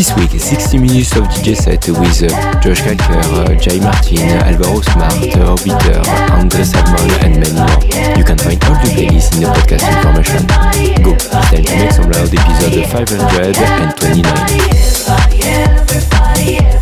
This week, 60 minutes of DJ set with uh, Josh Kalker, uh, Jay Martin, Alvaro Smart, Orbiter, Andre Salmon and many more. You can find all the playlists in the podcast information. Go, it's time to Make Some Loud episode 529.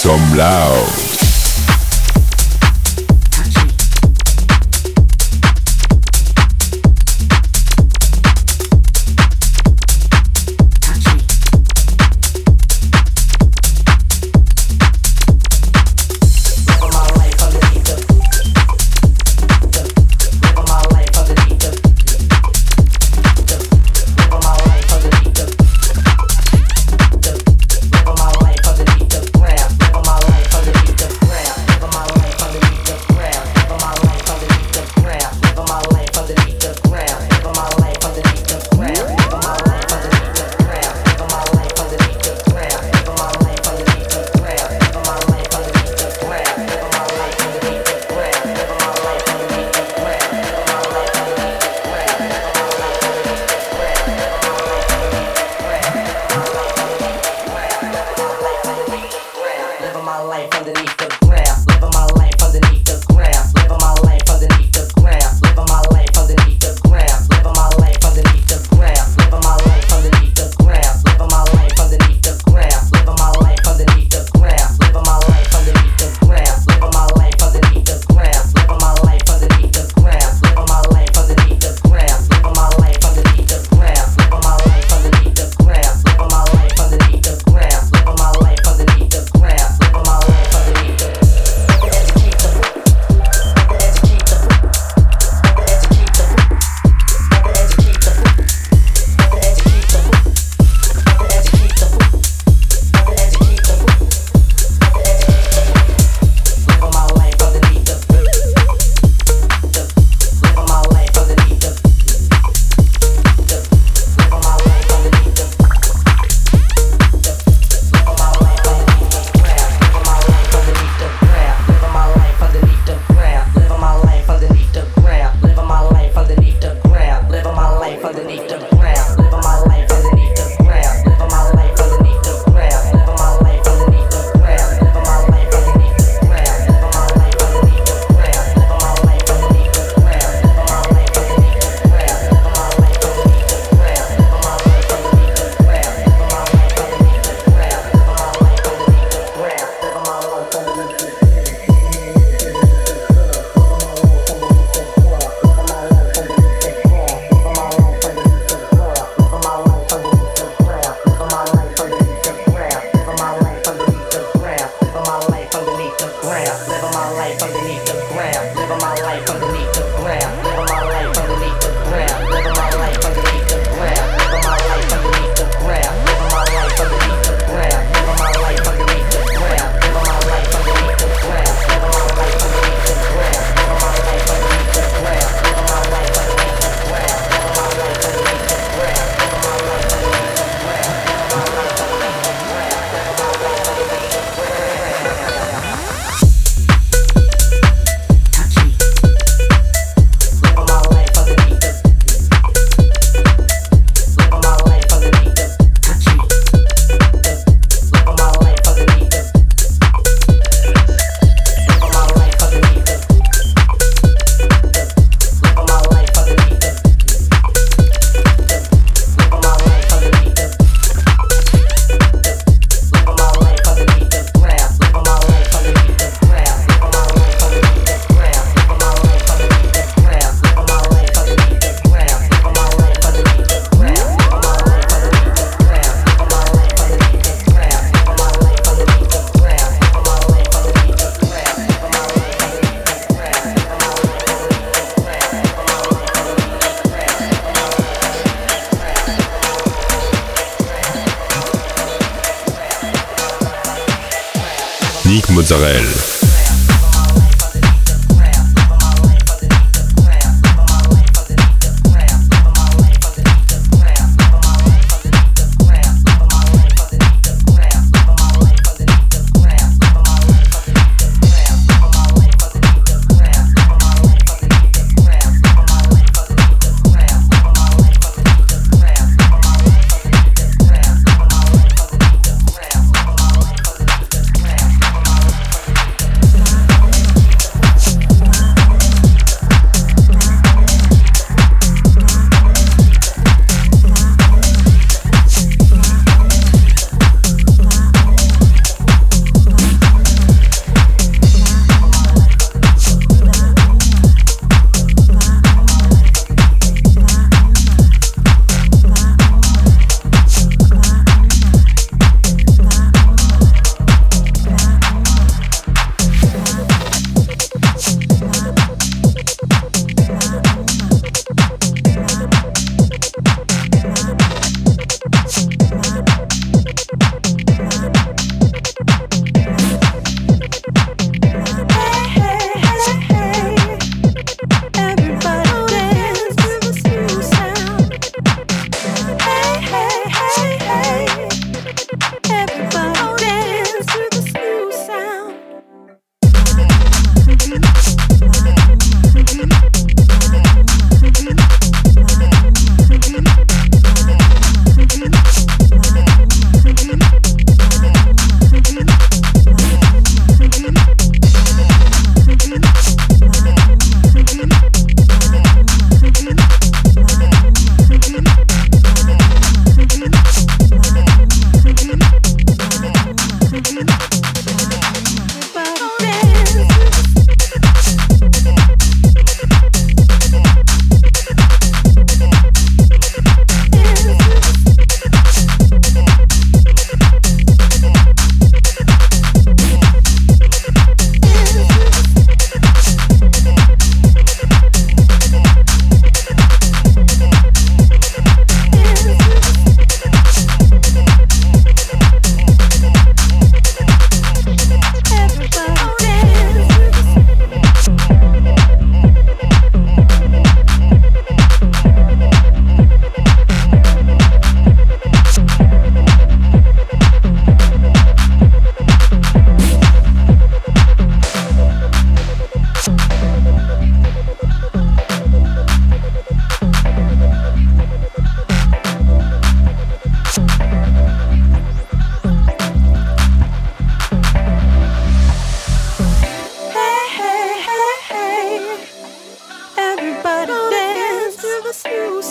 Some loud.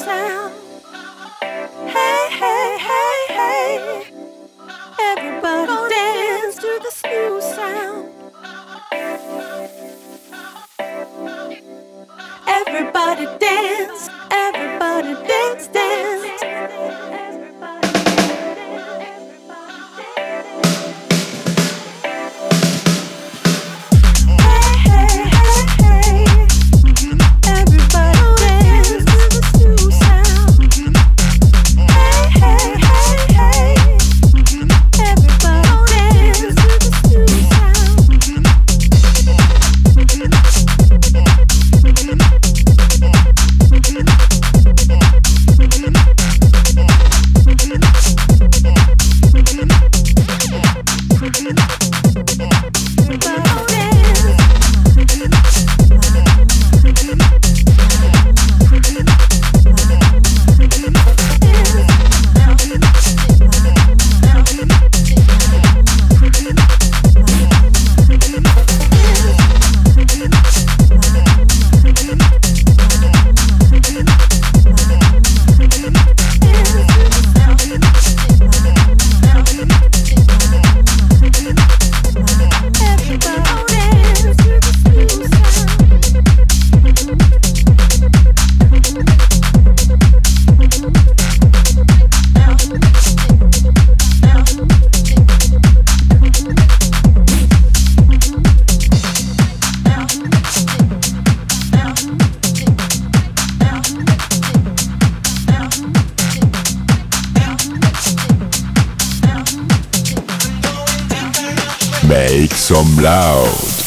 sound Make some loud.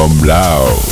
Come loud.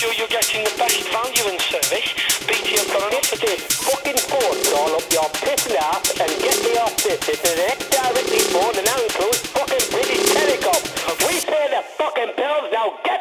sure you're getting the best value and service. BT have got an offer to fucking phone all up your pissing ass and get me off this. It's an ex directly phone and now includes fucking British Telecom. We pay the fucking bills, now get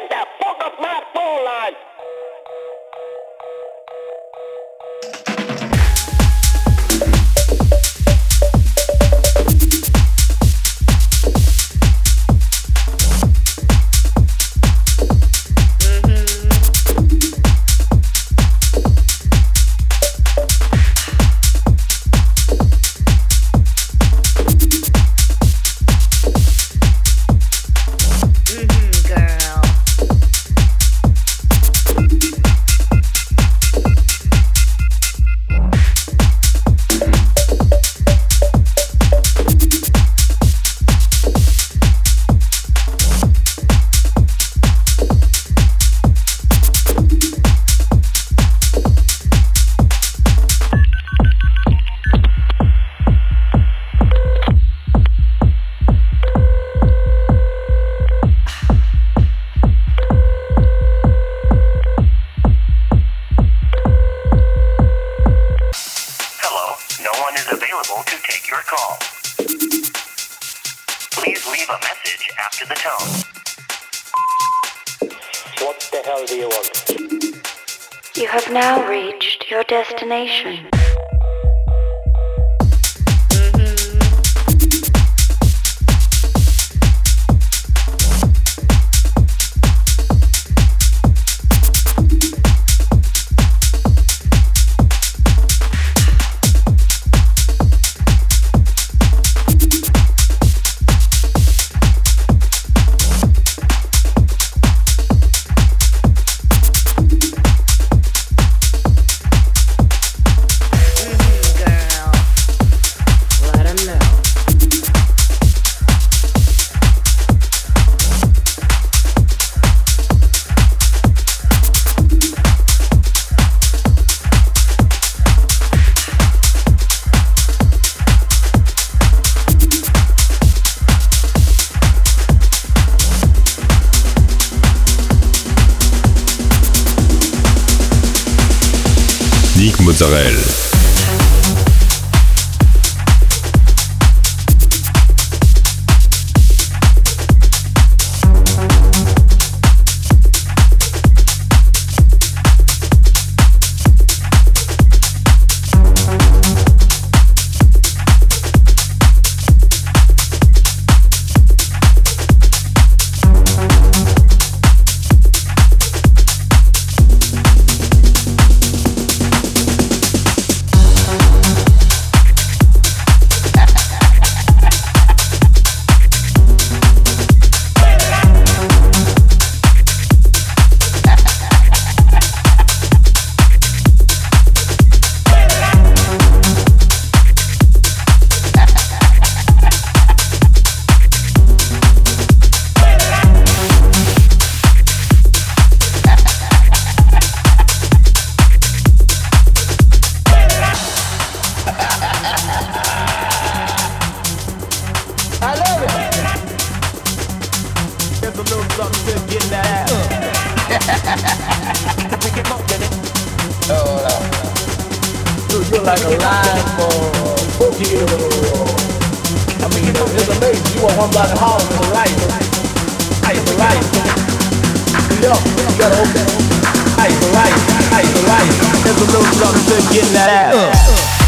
Mozzarella. get that ass. Oh, you're like a live boogie. I mean, it's amazing. You are one block of Harlem in life. Ice for life. Yo, you gotta it. Ice It's a to get a it.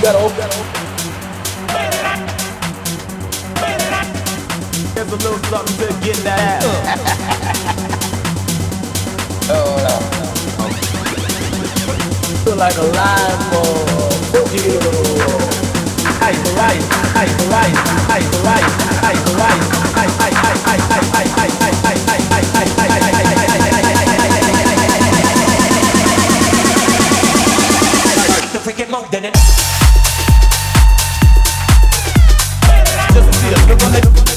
ghetto. There's a little something to get in that ass. oh. Feel like a live ball. I life, I life, I life, I life, I I I I I I I than an Never gonna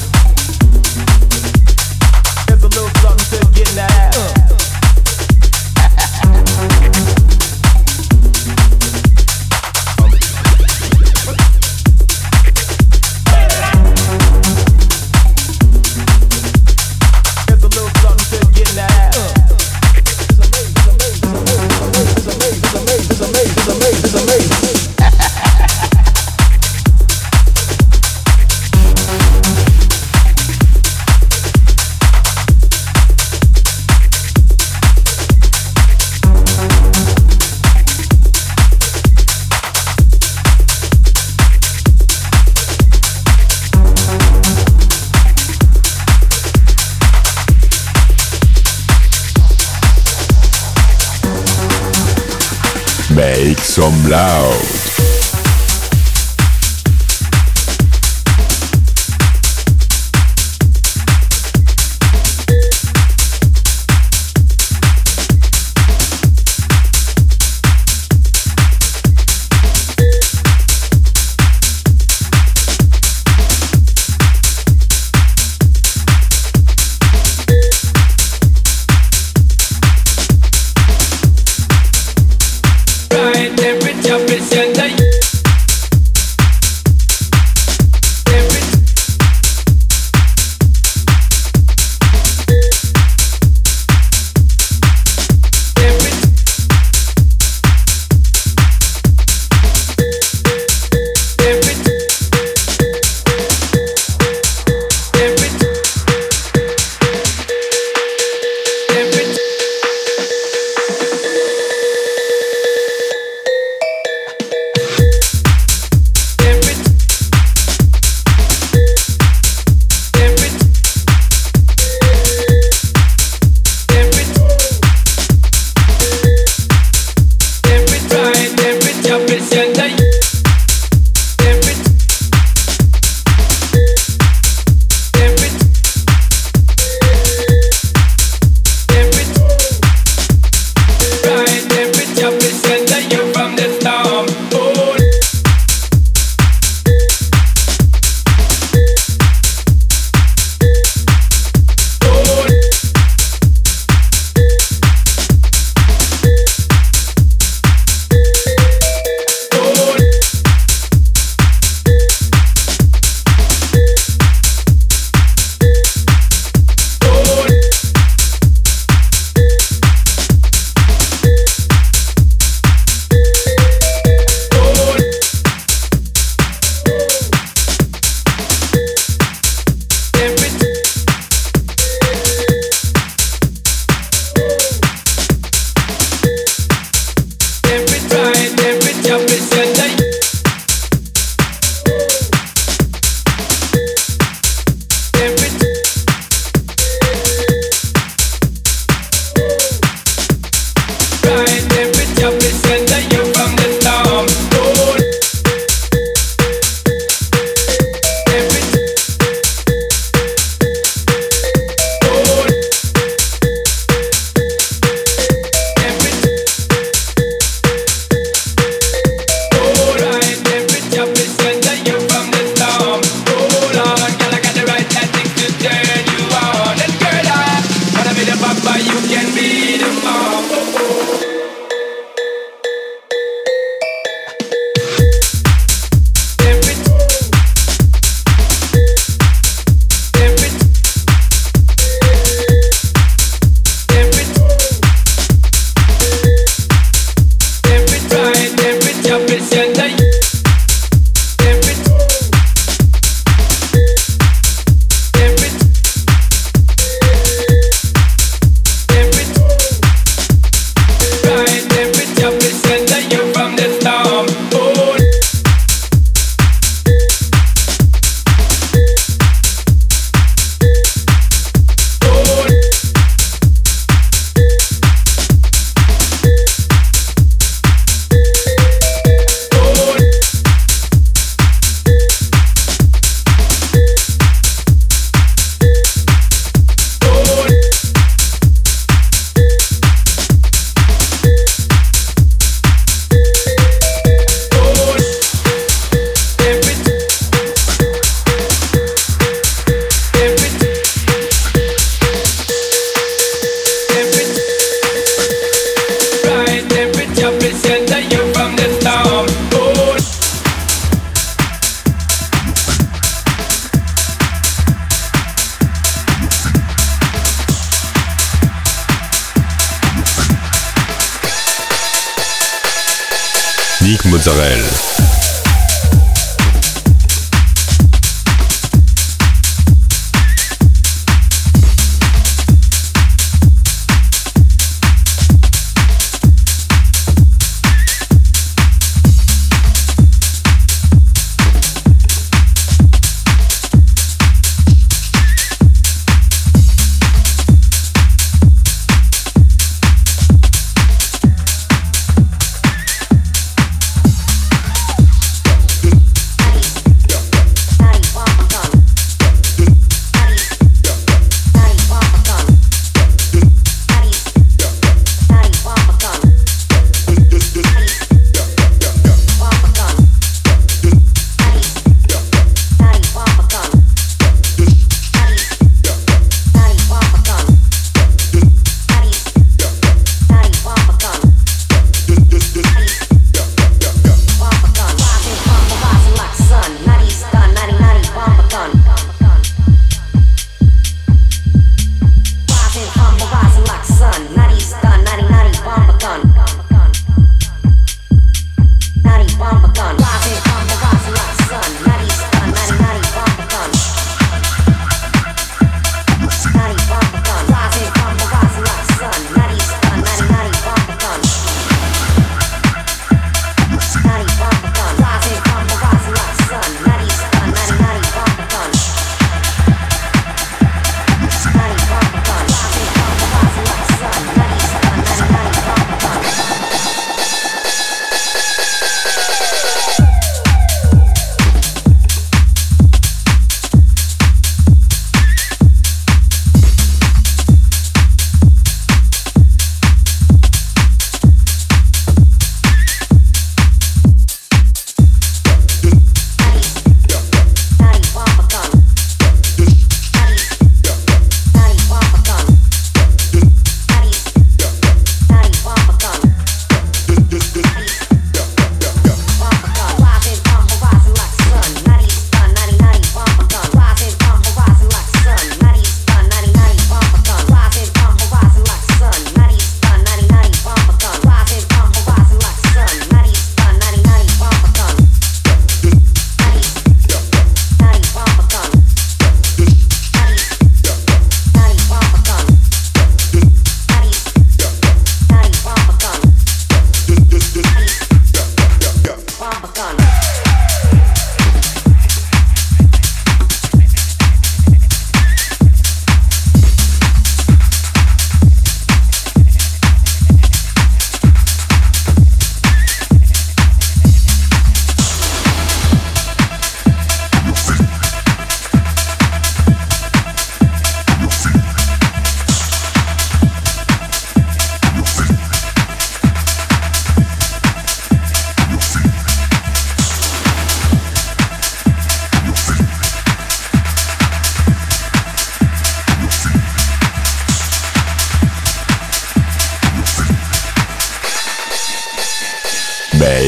some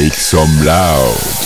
Make some loud.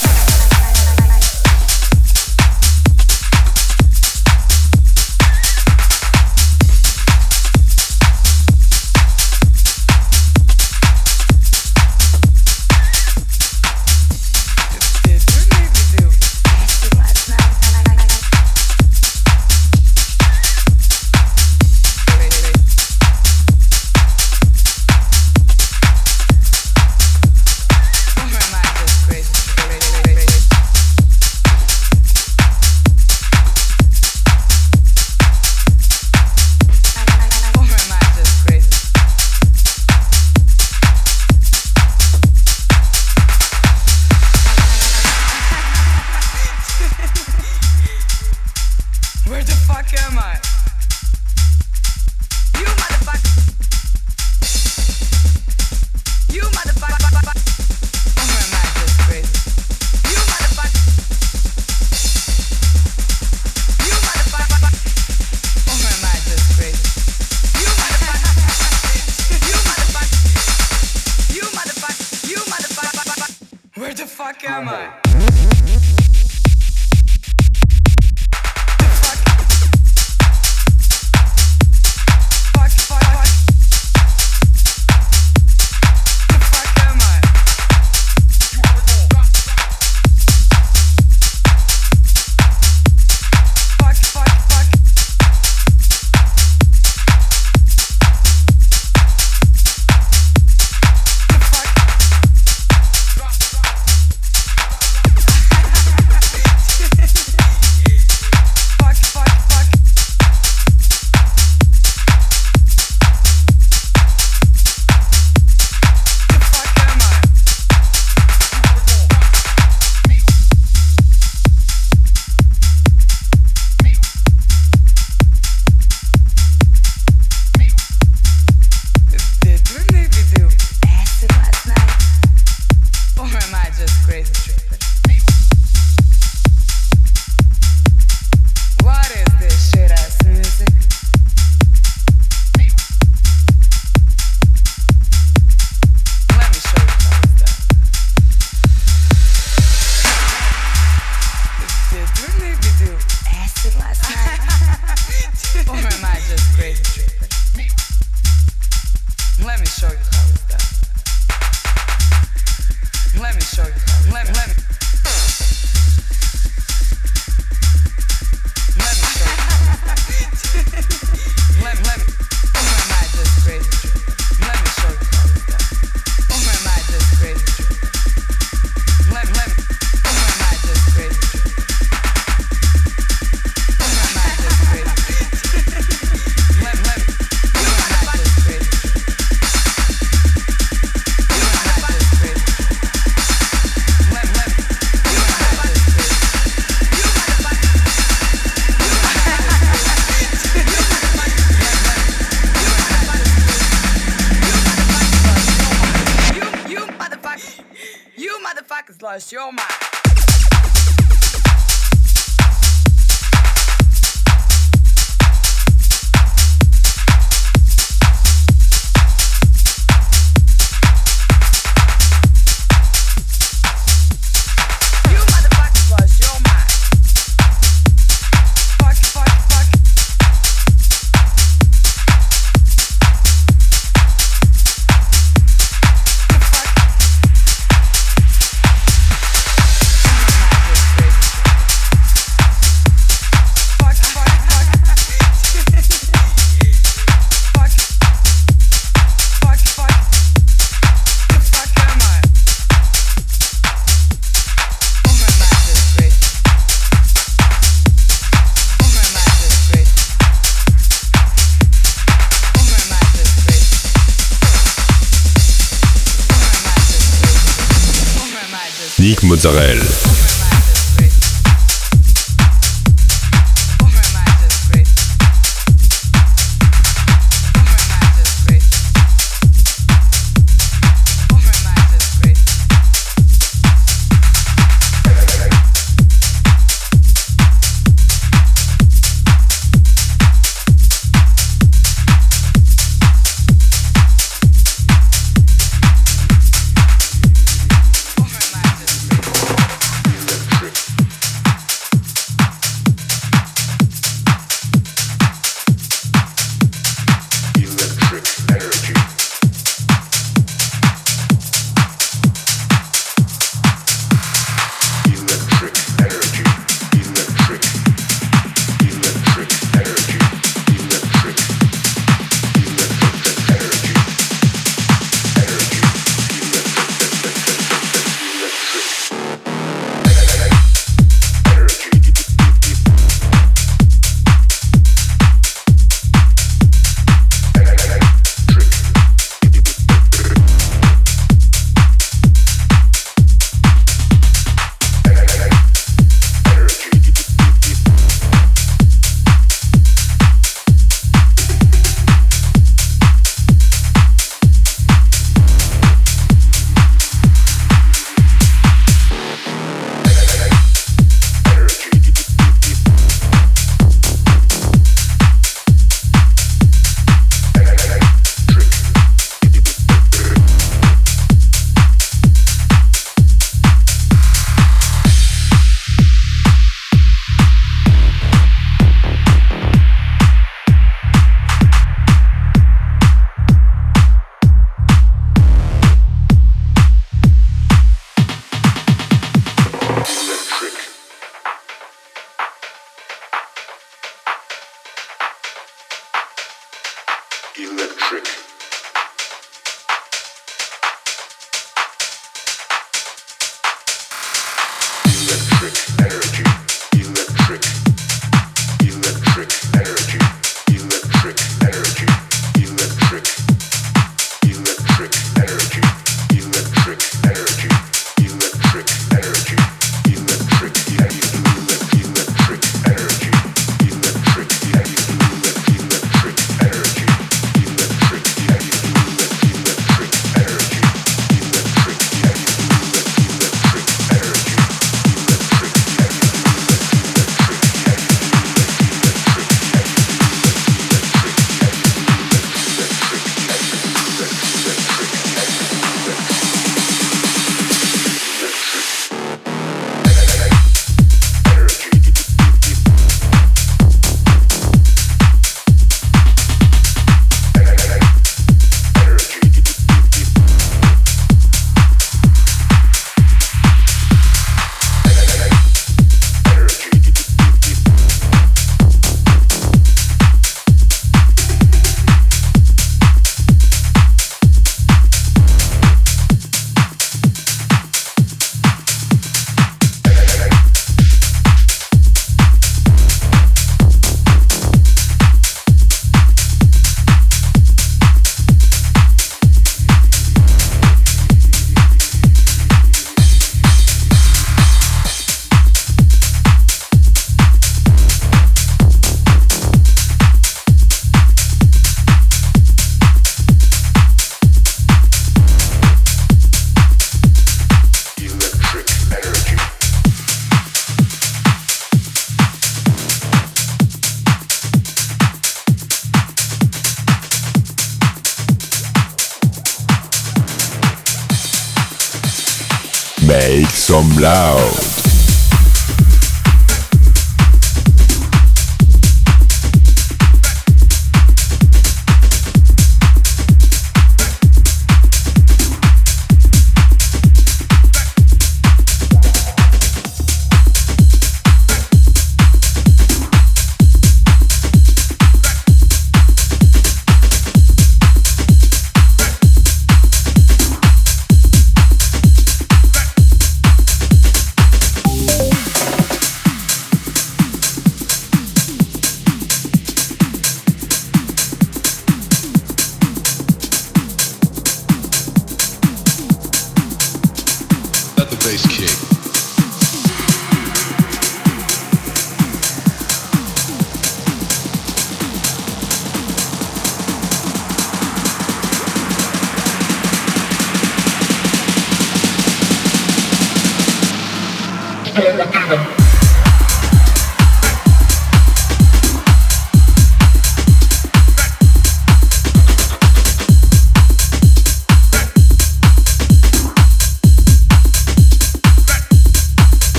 Mozzarella.